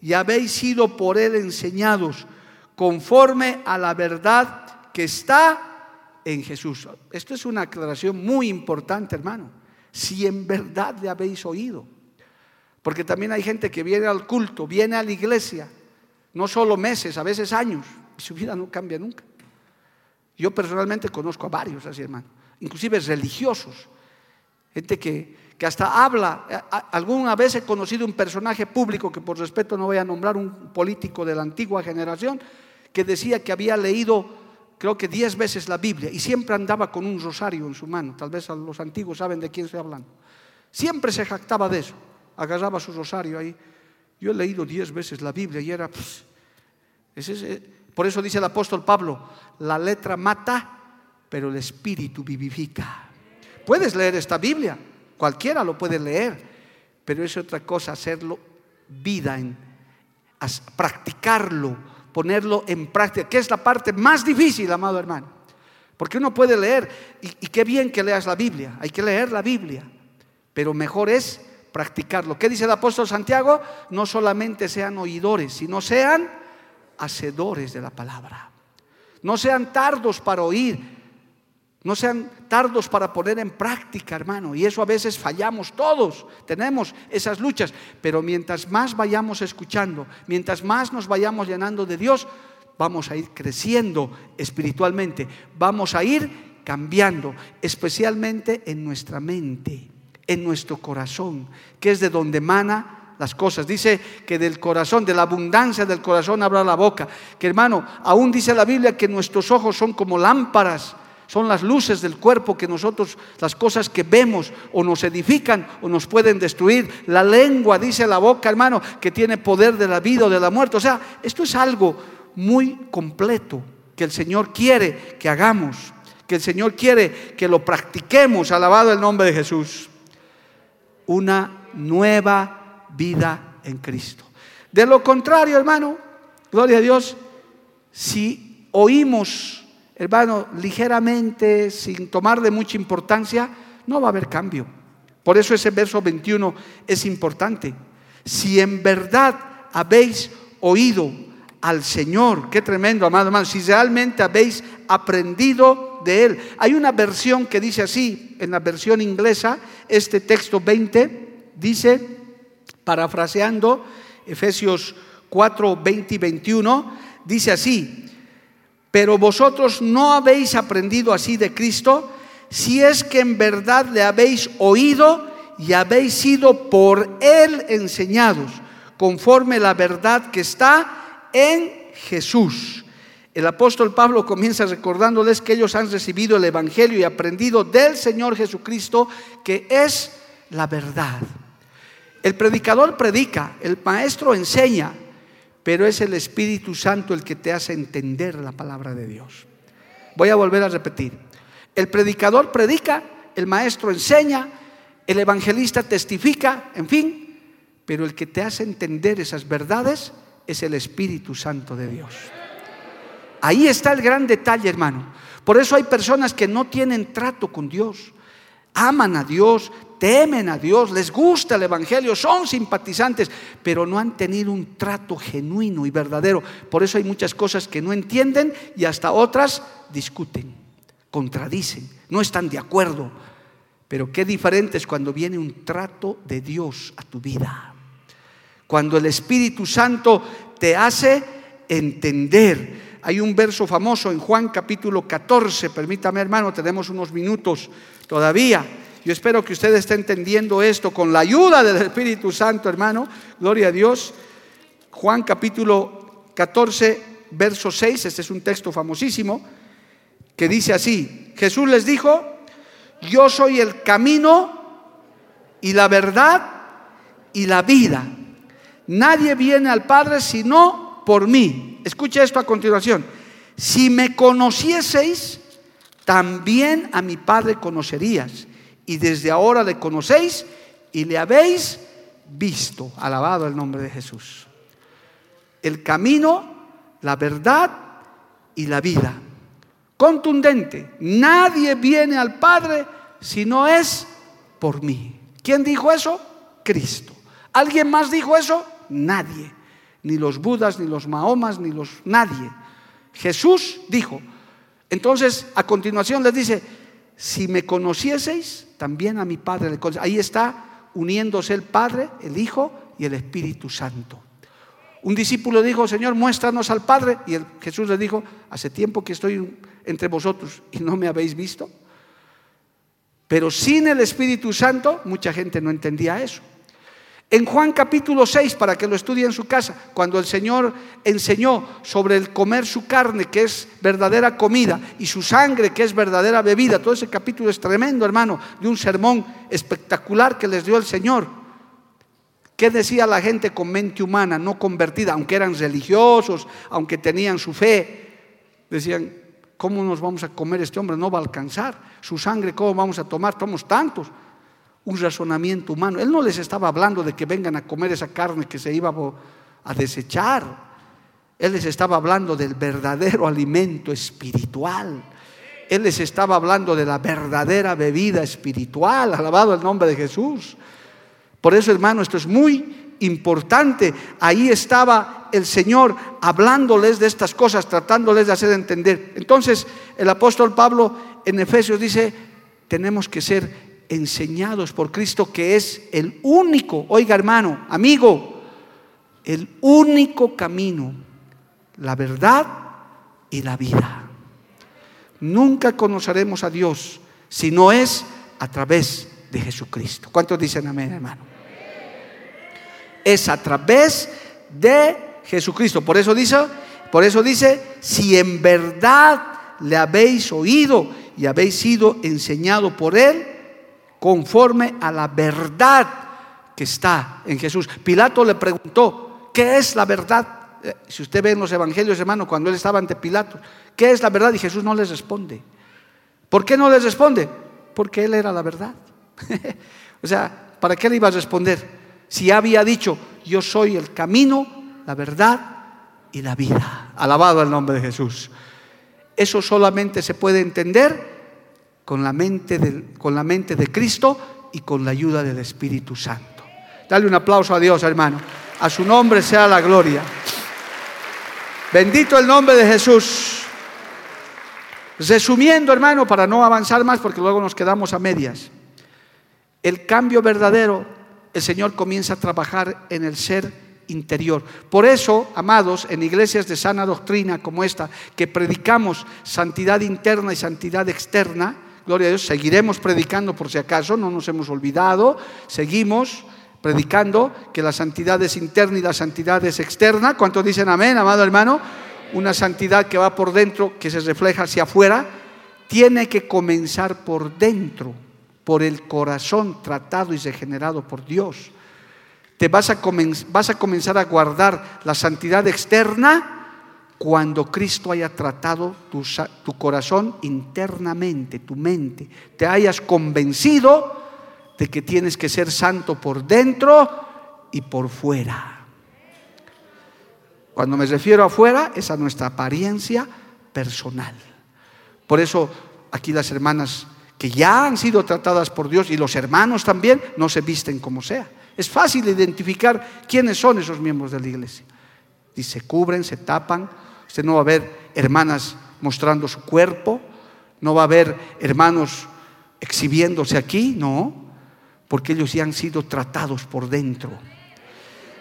S1: y habéis sido por él enseñados conforme a la verdad que está en Jesús. Esto es una aclaración muy importante, hermano. Si en verdad le habéis oído. Porque también hay gente que viene al culto, viene a la iglesia, no solo meses, a veces años, y su vida no cambia nunca. Yo personalmente conozco a varios así, hermano, inclusive religiosos, gente que, que hasta habla. Alguna vez he conocido un personaje público, que por respeto no voy a nombrar, un político de la antigua generación, que decía que había leído creo que diez veces la Biblia y siempre andaba con un rosario en su mano. Tal vez los antiguos saben de quién estoy hablando. Siempre se jactaba de eso agarraba su rosario ahí. Yo he leído diez veces la Biblia y era... Pues, por eso dice el apóstol Pablo, la letra mata, pero el espíritu vivifica. Puedes leer esta Biblia, cualquiera lo puede leer, pero es otra cosa hacerlo vida, en, practicarlo, ponerlo en práctica, que es la parte más difícil, amado hermano. Porque uno puede leer, y, y qué bien que leas la Biblia, hay que leer la Biblia, pero mejor es practicarlo. ¿Qué dice el apóstol Santiago? No solamente sean oidores, sino sean hacedores de la palabra. No sean tardos para oír, no sean tardos para poner en práctica, hermano. Y eso a veces fallamos todos, tenemos esas luchas. Pero mientras más vayamos escuchando, mientras más nos vayamos llenando de Dios, vamos a ir creciendo espiritualmente, vamos a ir cambiando, especialmente en nuestra mente en nuestro corazón, que es de donde mana las cosas. Dice que del corazón, de la abundancia del corazón habla la boca. Que hermano, aún dice la Biblia que nuestros ojos son como lámparas, son las luces del cuerpo que nosotros, las cosas que vemos o nos edifican o nos pueden destruir. La lengua, dice la boca, hermano, que tiene poder de la vida o de la muerte. O sea, esto es algo muy completo que el Señor quiere que hagamos, que el Señor quiere que lo practiquemos. Alabado el nombre de Jesús una nueva vida en Cristo. De lo contrario, hermano, gloria a Dios, si oímos, hermano, ligeramente, sin tomar de mucha importancia, no va a haber cambio. Por eso ese verso 21 es importante. Si en verdad habéis oído al Señor, qué tremendo, amado hermano, si realmente habéis aprendido Hay una versión que dice así, en la versión inglesa, este texto 20 dice, parafraseando Efesios 4, 20 y 21, dice así, pero vosotros no habéis aprendido así de Cristo, si es que en verdad le habéis oído y habéis sido por Él enseñados, conforme la verdad que está en Jesús. El apóstol Pablo comienza recordándoles que ellos han recibido el Evangelio y aprendido del Señor Jesucristo, que es la verdad. El predicador predica, el maestro enseña, pero es el Espíritu Santo el que te hace entender la palabra de Dios. Voy a volver a repetir. El predicador predica, el maestro enseña, el evangelista testifica, en fin, pero el que te hace entender esas verdades es el Espíritu Santo de Dios. Ahí está el gran detalle, hermano. Por eso hay personas que no tienen trato con Dios. Aman a Dios, temen a Dios, les gusta el Evangelio, son simpatizantes, pero no han tenido un trato genuino y verdadero. Por eso hay muchas cosas que no entienden y hasta otras discuten contradicen, no están de acuerdo. Pero qué diferente es cuando viene un trato de Dios a tu vida. Cuando el Espíritu Santo te hace entender. Hay un verso famoso en Juan capítulo 14, permítame hermano, tenemos unos minutos todavía. Yo espero que usted esté entendiendo esto con la ayuda del Espíritu Santo, hermano. Gloria a Dios. Juan capítulo 14, verso 6, este es un texto famosísimo que dice así, Jesús les dijo, yo soy el camino y la verdad y la vida. Nadie viene al Padre sino por mí. Escucha esto a continuación. Si me conocieseis, también a mi Padre conocerías. Y desde ahora le conocéis y le habéis visto. Alabado el nombre de Jesús. El camino, la verdad y la vida contundente. Nadie viene al Padre si no es por mí. ¿Quién dijo eso? Cristo. ¿Alguien más dijo eso? Nadie. Ni los Budas, ni los Mahomas, ni los nadie. Jesús dijo. Entonces, a continuación les dice, si me conocieseis, también a mi Padre le Ahí está uniéndose el Padre, el Hijo y el Espíritu Santo. Un discípulo dijo, Señor, muéstranos al Padre. Y Jesús le dijo, hace tiempo que estoy entre vosotros y no me habéis visto. Pero sin el Espíritu Santo, mucha gente no entendía eso. En Juan capítulo 6, para que lo estudie en su casa, cuando el Señor enseñó sobre el comer su carne, que es verdadera comida, y su sangre, que es verdadera bebida, todo ese capítulo es tremendo, hermano, de un sermón espectacular que les dio el Señor. ¿Qué decía la gente con mente humana, no convertida, aunque eran religiosos, aunque tenían su fe? Decían, ¿cómo nos vamos a comer este hombre? No va a alcanzar. Su sangre, ¿cómo vamos a tomar? Somos tantos. Un razonamiento humano. Él no les estaba hablando de que vengan a comer esa carne que se iba a desechar. Él les estaba hablando del verdadero alimento espiritual. Él les estaba hablando de la verdadera bebida espiritual. Alabado el nombre de Jesús. Por eso, hermano, esto es muy importante. Ahí estaba el Señor hablándoles de estas cosas, tratándoles de hacer entender. Entonces, el apóstol Pablo en Efesios dice, tenemos que ser enseñados por Cristo, que es el único, oiga hermano, amigo, el único camino, la verdad y la vida. Nunca conoceremos a Dios si no es a través de Jesucristo. ¿Cuántos dicen amén, hermano? Es a través de Jesucristo. Por eso dice, por eso dice, si en verdad le habéis oído y habéis sido enseñado por él conforme a la verdad que está en Jesús. Pilato le preguntó, ¿qué es la verdad? Eh, si usted ve en los evangelios, hermano, cuando él estaba ante Pilato, ¿qué es la verdad? Y Jesús no les responde. ¿Por qué no les responde? Porque él era la verdad. o sea, ¿para qué le iba a responder? Si había dicho, yo soy el camino, la verdad y la vida. Alabado el nombre de Jesús. Eso solamente se puede entender con la mente de, con la mente de Cristo y con la ayuda del Espíritu Santo. Dale un aplauso a Dios, hermano. A su nombre sea la gloria. Bendito el nombre de Jesús. Resumiendo, hermano, para no avanzar más, porque luego nos quedamos a medias. El cambio verdadero, el Señor comienza a trabajar en el ser interior. Por eso, amados, en iglesias de sana doctrina como esta, que predicamos santidad interna y santidad externa, gloria a Dios, seguiremos predicando por si acaso, no nos hemos olvidado, seguimos predicando que la santidad es interna y la santidad es externa. ¿Cuántos dicen amén, amado hermano? Una santidad que va por dentro, que se refleja hacia afuera, tiene que comenzar por dentro, por el corazón tratado y regenerado por Dios. Te vas a, vas a comenzar a guardar la santidad externa cuando Cristo haya tratado tu, corazón internamente, tu mente, te hayas convencido de que tienes que ser santo por dentro y por fuera. Cuando me refiero a fuera es a nuestra apariencia personal. Por eso aquí las hermanas que ya han sido tratadas por Dios y los hermanos también no se visten como sea. Es fácil identificar quiénes son esos miembros de la iglesia. Y se cubren, se tapan, Usted no va a ver hermanas mostrando su cuerpo, no va a ver hermanos exhibiéndose aquí, no, porque ellos ya han sido tratados por dentro.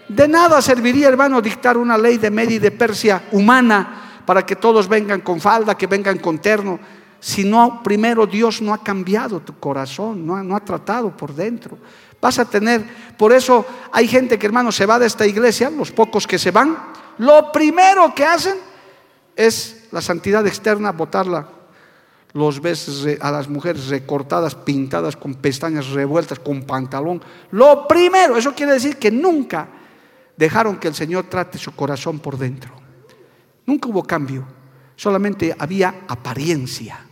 S1: De nada serviría, hermano, dictar una ley de Media y de Persia humana para que todos vengan con falda, que vengan con terno, si no, primero Dios no ha cambiado tu corazón, no ha, no ha tratado por dentro. Vas a tener, por eso hay gente que, hermano, se va de esta iglesia, los pocos que se van, lo primero que hacen es la santidad externa, botarla. Los ves a las mujeres recortadas, pintadas, con pestañas revueltas, con pantalón. Lo primero, eso quiere decir que nunca dejaron que el Señor trate su corazón por dentro. Nunca hubo cambio, solamente había apariencia.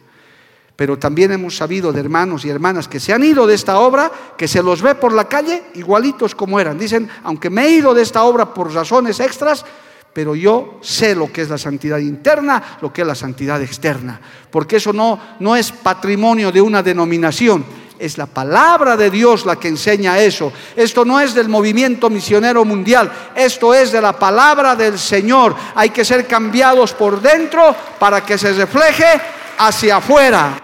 S1: Pero también hemos sabido de hermanos y hermanas que se han ido de esta obra, que se los ve por la calle igualitos como eran. Dicen, aunque me he ido de esta obra por razones extras, pero yo sé lo que es la santidad interna, lo que es la santidad externa, porque eso no, no es patrimonio de una denominación, es la palabra de Dios la que enseña eso. Esto no es del movimiento misionero mundial, esto es de la palabra del Señor. Hay que ser cambiados por dentro para que se refleje hacia afuera.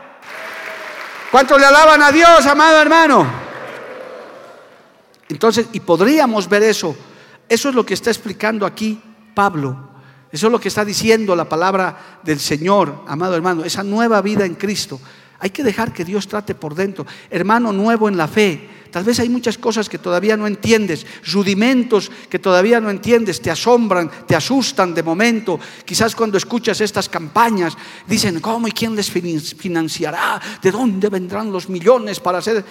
S1: ¿Cuántos le alaban a Dios, amado hermano? Entonces, y podríamos ver eso. Eso es lo que está explicando aquí Pablo. Eso es lo que está diciendo la palabra del Señor, amado hermano, esa nueva vida en Cristo. Hay que dejar que Dios trate por dentro. Hermano nuevo en la fe. Tal vez hay muchas cosas que todavía no entiendes, rudimentos que todavía no entiendes, te asombran, te asustan de momento. Quizás cuando escuchas estas campañas dicen, ¿cómo y quién les financiará? ¿De dónde vendrán los millones para hacer?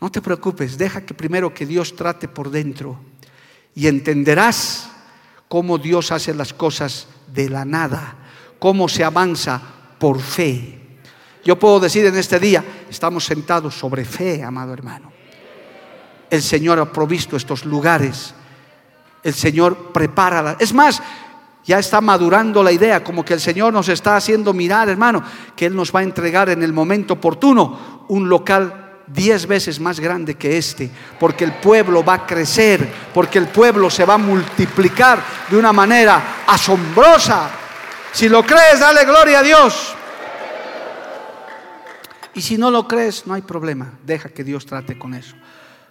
S1: No te preocupes, deja que primero que Dios trate por dentro y entenderás cómo Dios hace las cosas de la nada, cómo se avanza por fe. Yo puedo decir en este día, estamos sentados sobre fe, amado hermano. El Señor ha provisto estos lugares. El Señor prepara. Es más, ya está madurando la idea, como que el Señor nos está haciendo mirar, hermano, que Él nos va a entregar en el momento oportuno un local diez veces más grande que este, porque el pueblo va a crecer, porque el pueblo se va a multiplicar de una manera asombrosa. Si lo crees, dale gloria a Dios. Y si no lo crees, no hay problema, deja que Dios trate con eso.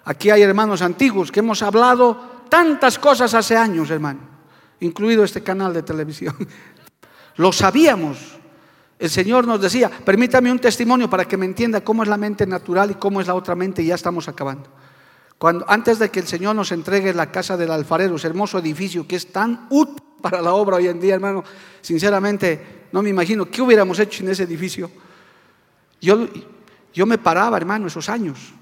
S1: Aquí hay hermanos antiguos que hemos hablado tantas cosas hace años, hermano, incluido este canal de televisión. Lo sabíamos, el Señor nos decía, permítame un testimonio para que me entienda cómo es la mente natural y cómo es la otra mente y ya estamos acabando. Cuando, antes de que el Señor nos entregue la casa del alfarero, ese hermoso edificio que es tan útil para la obra hoy en día, hermano, sinceramente no me imagino qué hubiéramos hecho en ese edificio. Yo, yo me paraba, hermano, esos años.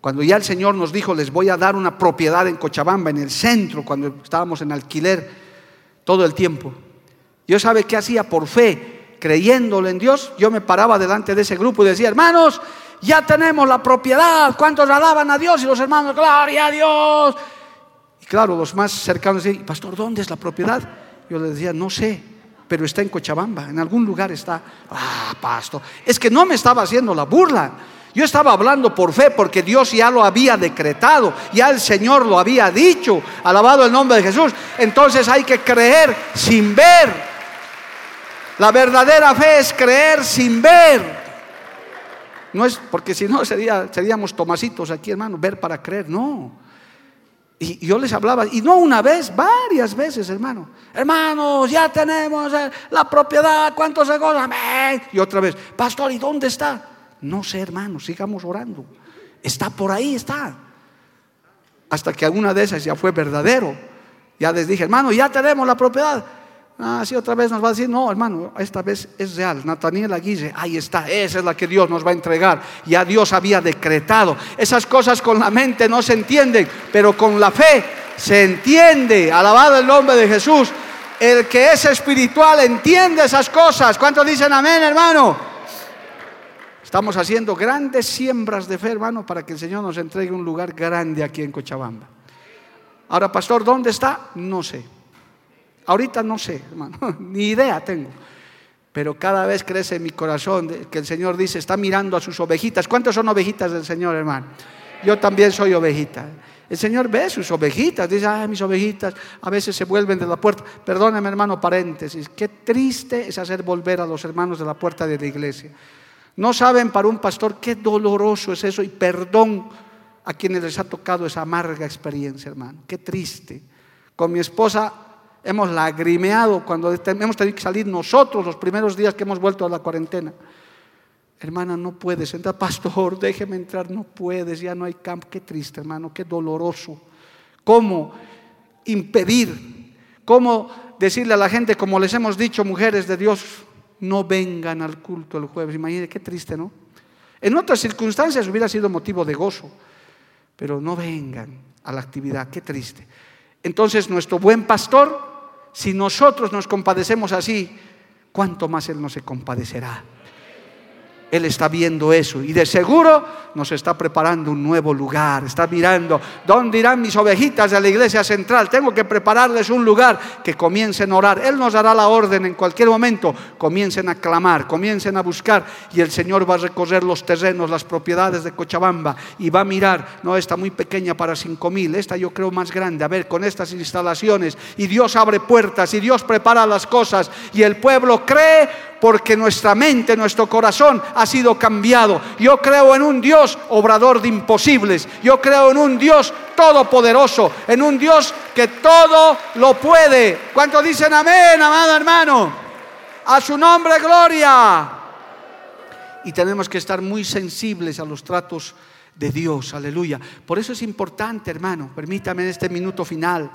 S1: Cuando ya el Señor nos dijo, les voy a dar una propiedad en Cochabamba, en el centro, cuando estábamos en alquiler todo el tiempo. Yo sabe qué hacía por fe creyéndole en Dios, yo me paraba delante de ese grupo y decía, hermanos, ya tenemos la propiedad, ¿cuántos alaban a Dios? Y los hermanos, gloria a Dios. Y claro, los más cercanos decían, pastor, ¿dónde es la propiedad? Yo le decía, no sé, pero está en Cochabamba, en algún lugar está. Ah, pastor, es que no me estaba haciendo la burla. Yo estaba hablando por fe porque Dios ya lo había decretado, ya el Señor lo había dicho, alabado el nombre de Jesús. Entonces hay que creer sin ver. La verdadera fe es creer sin ver. No es porque si no sería, seríamos tomasitos aquí, hermano, ver para creer. No. Y yo les hablaba, y no una vez, varias veces, hermano. Hermanos, ya tenemos eh, la propiedad, ¿cuántos se Amén. Y otra vez, pastor, ¿y dónde está? No sé, hermano, sigamos orando. Está por ahí, está. Hasta que alguna de esas ya fue verdadero. Ya les dije, hermano, ya tenemos la propiedad. Ah, sí, otra vez nos va a decir, no, hermano, esta vez es real. Nataniel Aguirre, ahí está, esa es la que Dios nos va a entregar. Ya Dios había decretado. Esas cosas con la mente no se entienden, pero con la fe se entiende. Alabado el nombre de Jesús. El que es espiritual entiende esas cosas. ¿Cuántos dicen amén, hermano? Estamos haciendo grandes siembras de fe, hermano, para que el Señor nos entregue un lugar grande aquí en Cochabamba. Ahora, pastor, ¿dónde está? No sé. Ahorita no sé, hermano, ni idea tengo. Pero cada vez crece mi corazón que el Señor dice, está mirando a sus ovejitas. ¿Cuántas son ovejitas del Señor, hermano? Yo también soy ovejita. El Señor ve sus ovejitas, dice, ay, mis ovejitas a veces se vuelven de la puerta. Perdóneme, hermano, paréntesis. Qué triste es hacer volver a los hermanos de la puerta de la iglesia. No saben para un pastor qué doloroso es eso y perdón a quienes les ha tocado esa amarga experiencia, hermano. Qué triste. Con mi esposa hemos lagrimeado cuando hemos tenido que salir nosotros los primeros días que hemos vuelto a la cuarentena. Hermana, no puedes entrar, pastor, déjeme entrar, no puedes, ya no hay campo. Qué triste, hermano, qué doloroso. ¿Cómo impedir? ¿Cómo decirle a la gente, como les hemos dicho, mujeres de Dios, no vengan al culto el jueves? Imagínense, qué triste, ¿no? En otras circunstancias hubiera sido motivo de gozo, pero no vengan a la actividad, qué triste. Entonces nuestro buen pastor si nosotros nos compadecemos así, ¿cuánto más Él no se compadecerá? Él está viendo eso y de seguro nos está preparando un nuevo lugar. Está mirando, ¿dónde irán mis ovejitas de la iglesia central? Tengo que prepararles un lugar que comiencen a orar. Él nos dará la orden en cualquier momento. Comiencen a clamar, comiencen a buscar y el Señor va a recorrer los terrenos, las propiedades de Cochabamba y va a mirar, no, está muy pequeña para cinco mil, esta yo creo más grande. A ver, con estas instalaciones y Dios abre puertas y Dios prepara las cosas y el pueblo cree porque nuestra mente, nuestro corazón ha sido cambiado. Yo creo en un Dios obrador de imposibles. Yo creo en un Dios todopoderoso, en un Dios que todo lo puede. ¿Cuántos dicen amén, amado hermano? A su nombre, gloria. Y tenemos que estar muy sensibles a los tratos de Dios, aleluya. Por eso es importante, hermano, permítame en este minuto final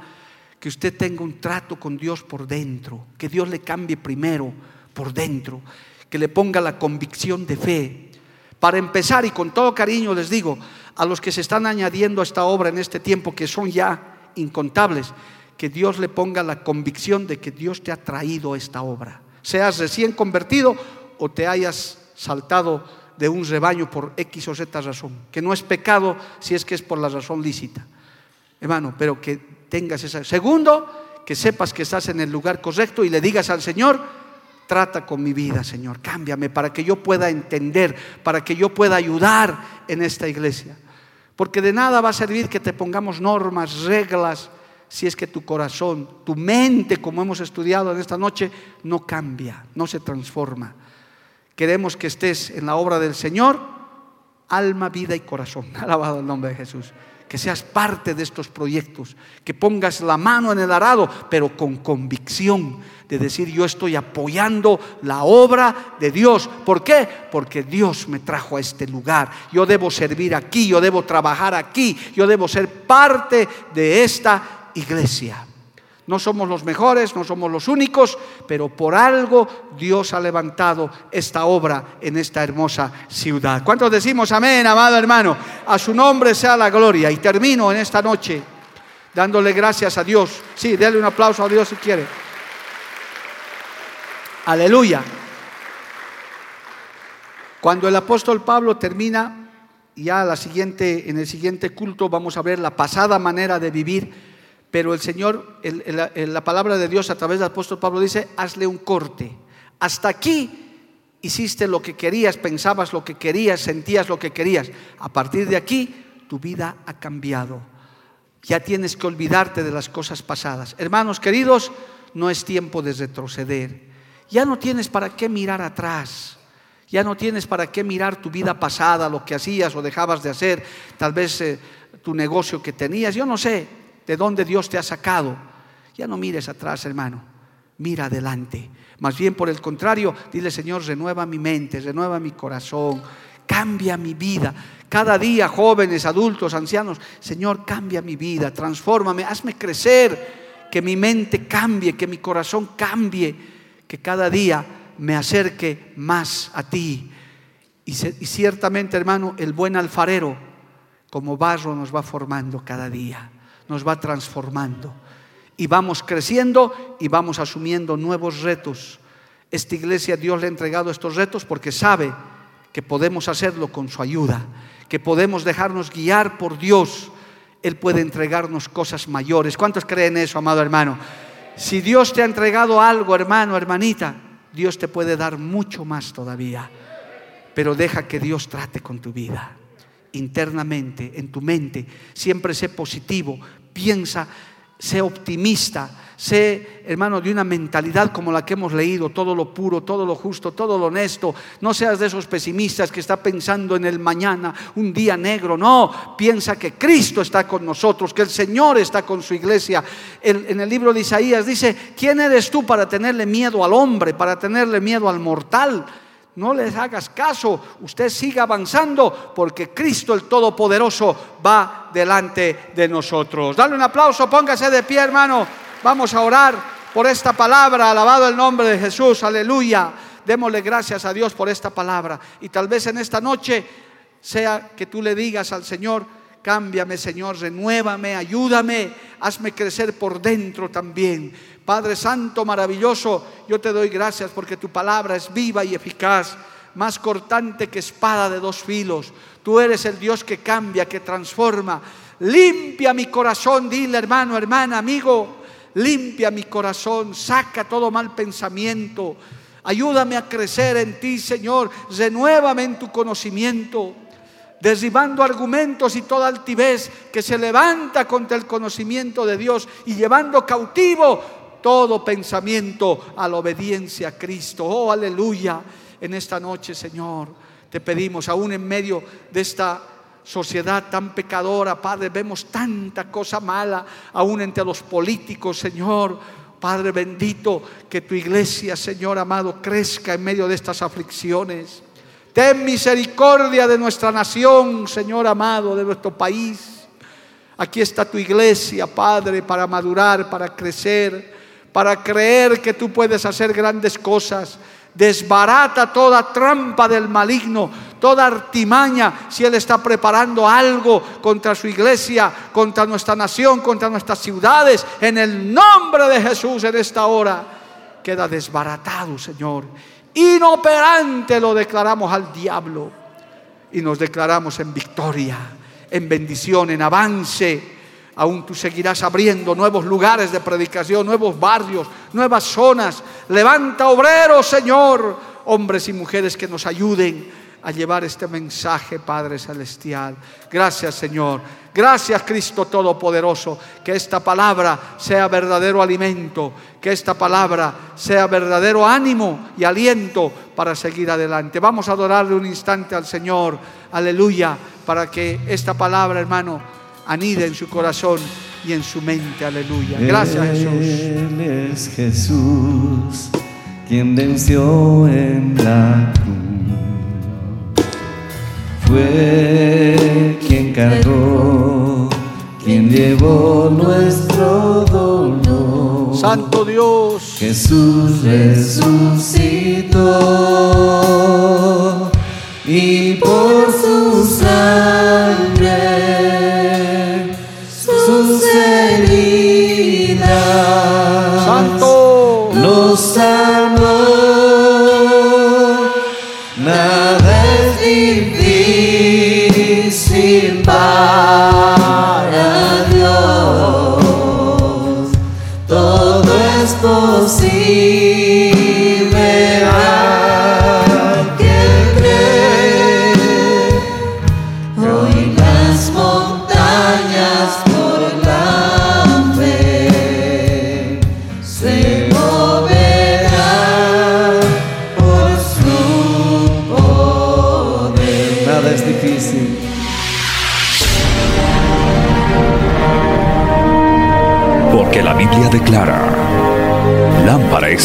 S1: que usted tenga un trato con Dios por dentro, que Dios le cambie primero por dentro, que le ponga la convicción de fe. Para empezar, y con todo cariño les digo, a los que se están añadiendo a esta obra en este tiempo, que son ya incontables, que Dios le ponga la convicción de que Dios te ha traído esta obra. Seas recién convertido o te hayas saltado de un rebaño por X o Z razón, que no es pecado si es que es por la razón lícita. Hermano, pero que tengas esa... Segundo, que sepas que estás en el lugar correcto y le digas al Señor, Trata con mi vida, Señor. Cámbiame para que yo pueda entender, para que yo pueda ayudar en esta iglesia. Porque de nada va a servir que te pongamos normas, reglas, si es que tu corazón, tu mente, como hemos estudiado en esta noche, no cambia, no se transforma. Queremos que estés en la obra del Señor, alma, vida y corazón. Alabado el nombre de Jesús que seas parte de estos proyectos, que pongas la mano en el arado, pero con convicción de decir yo estoy apoyando la obra de Dios. ¿Por qué? Porque Dios me trajo a este lugar. Yo debo servir aquí, yo debo trabajar aquí, yo debo ser parte de esta iglesia. No somos los mejores, no somos los únicos, pero por algo Dios ha levantado esta obra en esta hermosa ciudad. ¿Cuántos decimos amén, amado hermano? A su nombre sea la gloria. Y termino en esta noche dándole gracias a Dios. Sí, déle un aplauso a Dios si quiere. Aleluya. Cuando el apóstol Pablo termina, ya la siguiente, en el siguiente culto vamos a ver la pasada manera de vivir pero el Señor, la palabra de Dios a través del apóstol Pablo dice, hazle un corte. Hasta aquí hiciste lo que querías, pensabas lo que querías, sentías lo que querías. A partir de aquí, tu vida ha cambiado. Ya tienes que olvidarte de las cosas pasadas. Hermanos queridos, no es tiempo de retroceder. Ya no tienes para qué mirar atrás. Ya no tienes para qué mirar tu vida pasada, lo que hacías o dejabas de hacer, tal vez eh, tu negocio que tenías. Yo no sé, de dónde Dios te ha sacado. Ya no mires atrás, hermano. Mira adelante. Más bien por el contrario, dile, Señor, renueva mi mente, renueva mi corazón. cambia mi vida. Cada día, jóvenes, adultos, ancianos, Señor, cambia mi vida, transfórmame, hazme crecer, que mi mente cambie, que mi corazón cambie, que cada día me acerque más a ti. Y, ciertamente, hermano, el buen alfarero, como barro, nos va formando cada día, nos va transformando. Y vamos creciendo y vamos asumiendo nuevos retos. Esta iglesia Dios le ha entregado estos retos porque sabe que podemos hacerlo con su ayuda que podemos dejarnos guiar por Dios, Él puede entregarnos cosas mayores. ¿Cuántos creen eso, amado hermano? Si Dios te ha entregado algo, hermano, hermanita, Dios te puede dar mucho más todavía. Pero deja que Dios trate con tu vida internamente, en tu mente. Siempre sé positivo, piensa, sé optimista Sé, hermano, de una mentalidad como la que hemos leído, todo lo puro, todo lo justo, todo lo honesto. No seas de esos pesimistas que está pensando en el mañana, un día negro. No, piensa que Cristo está con nosotros, que el Señor está con su iglesia. en el libro de Isaías dice, ¿quién eres tú para tenerle miedo al hombre, para tenerle miedo al mortal? No les hagas caso, usted siga avanzando porque Cristo el Todopoderoso va delante de nosotros. Dale un aplauso, póngase de pie hermano. Vamos a orar por esta palabra. Alabado el nombre de Jesús. Aleluya. Démosle gracias a Dios por esta palabra. Y tal vez en esta noche sea que tú le digas al Señor, cámbiame Señor, renuévame, ayúdame, hazme crecer por dentro también. Padre Santo, maravilloso, yo te doy gracias porque tu palabra es viva y eficaz, más cortante que espada de dos filos. Tú eres el Dios que cambia, que transforma. Limpia mi corazón, dile hermano, hermana, amigo limpia mi corazón, saca todo mal pensamiento. Ayúdame a crecer en ti, Señor. Renuévame en tu conocimiento, derribando argumentos y toda altivez que se levanta contra el conocimiento de Dios y llevando cautivo todo pensamiento a la obediencia a Cristo. Oh, aleluya. En esta noche, Señor, te pedimos, aún en medio de esta sociedad tan pecadora, Padre, vemos tanta cosa mala aún entre los políticos, Señor. Padre bendito, que tu iglesia, Señor amado, crezca en medio de estas aflicciones. Ten misericordia de nuestra nación, Señor amado, de nuestro país. Aquí está tu iglesia, Padre, para madurar, para crecer, para creer que tú puedes hacer grandes cosas. Desbarata toda trampa del maligno, toda artimaña, si Él está preparando algo contra su iglesia, contra nuestra nación, contra nuestras ciudades, en el nombre de Jesús en esta hora, queda desbaratado, Señor. Inoperante lo declaramos al diablo. Y nos declaramos en victoria, en bendición, en avance aún tú seguirás abriendo nuevos lugares de predicación, nuevos barrios, nuevas zonas. Levanta obreros, Señor, hombres y mujeres que nos ayuden a llevar este mensaje, Padre Celestial. Gracias, Señor. Gracias, Cristo Todopoderoso. Que esta palabra sea verdadero alimento, que esta palabra sea verdadero ánimo y aliento para seguir adelante. Vamos a adorarle un instante al Señor. Aleluya. Para que esta palabra, hermano, anida en su corazón y en su mente. Aleluya. Gracias Jesús.
S2: Él es Jesús quien venció en la cruz. Fue quien cargó, quien llevó nuestro dolor.
S1: Santo Dios.
S2: Jesús resucitó y por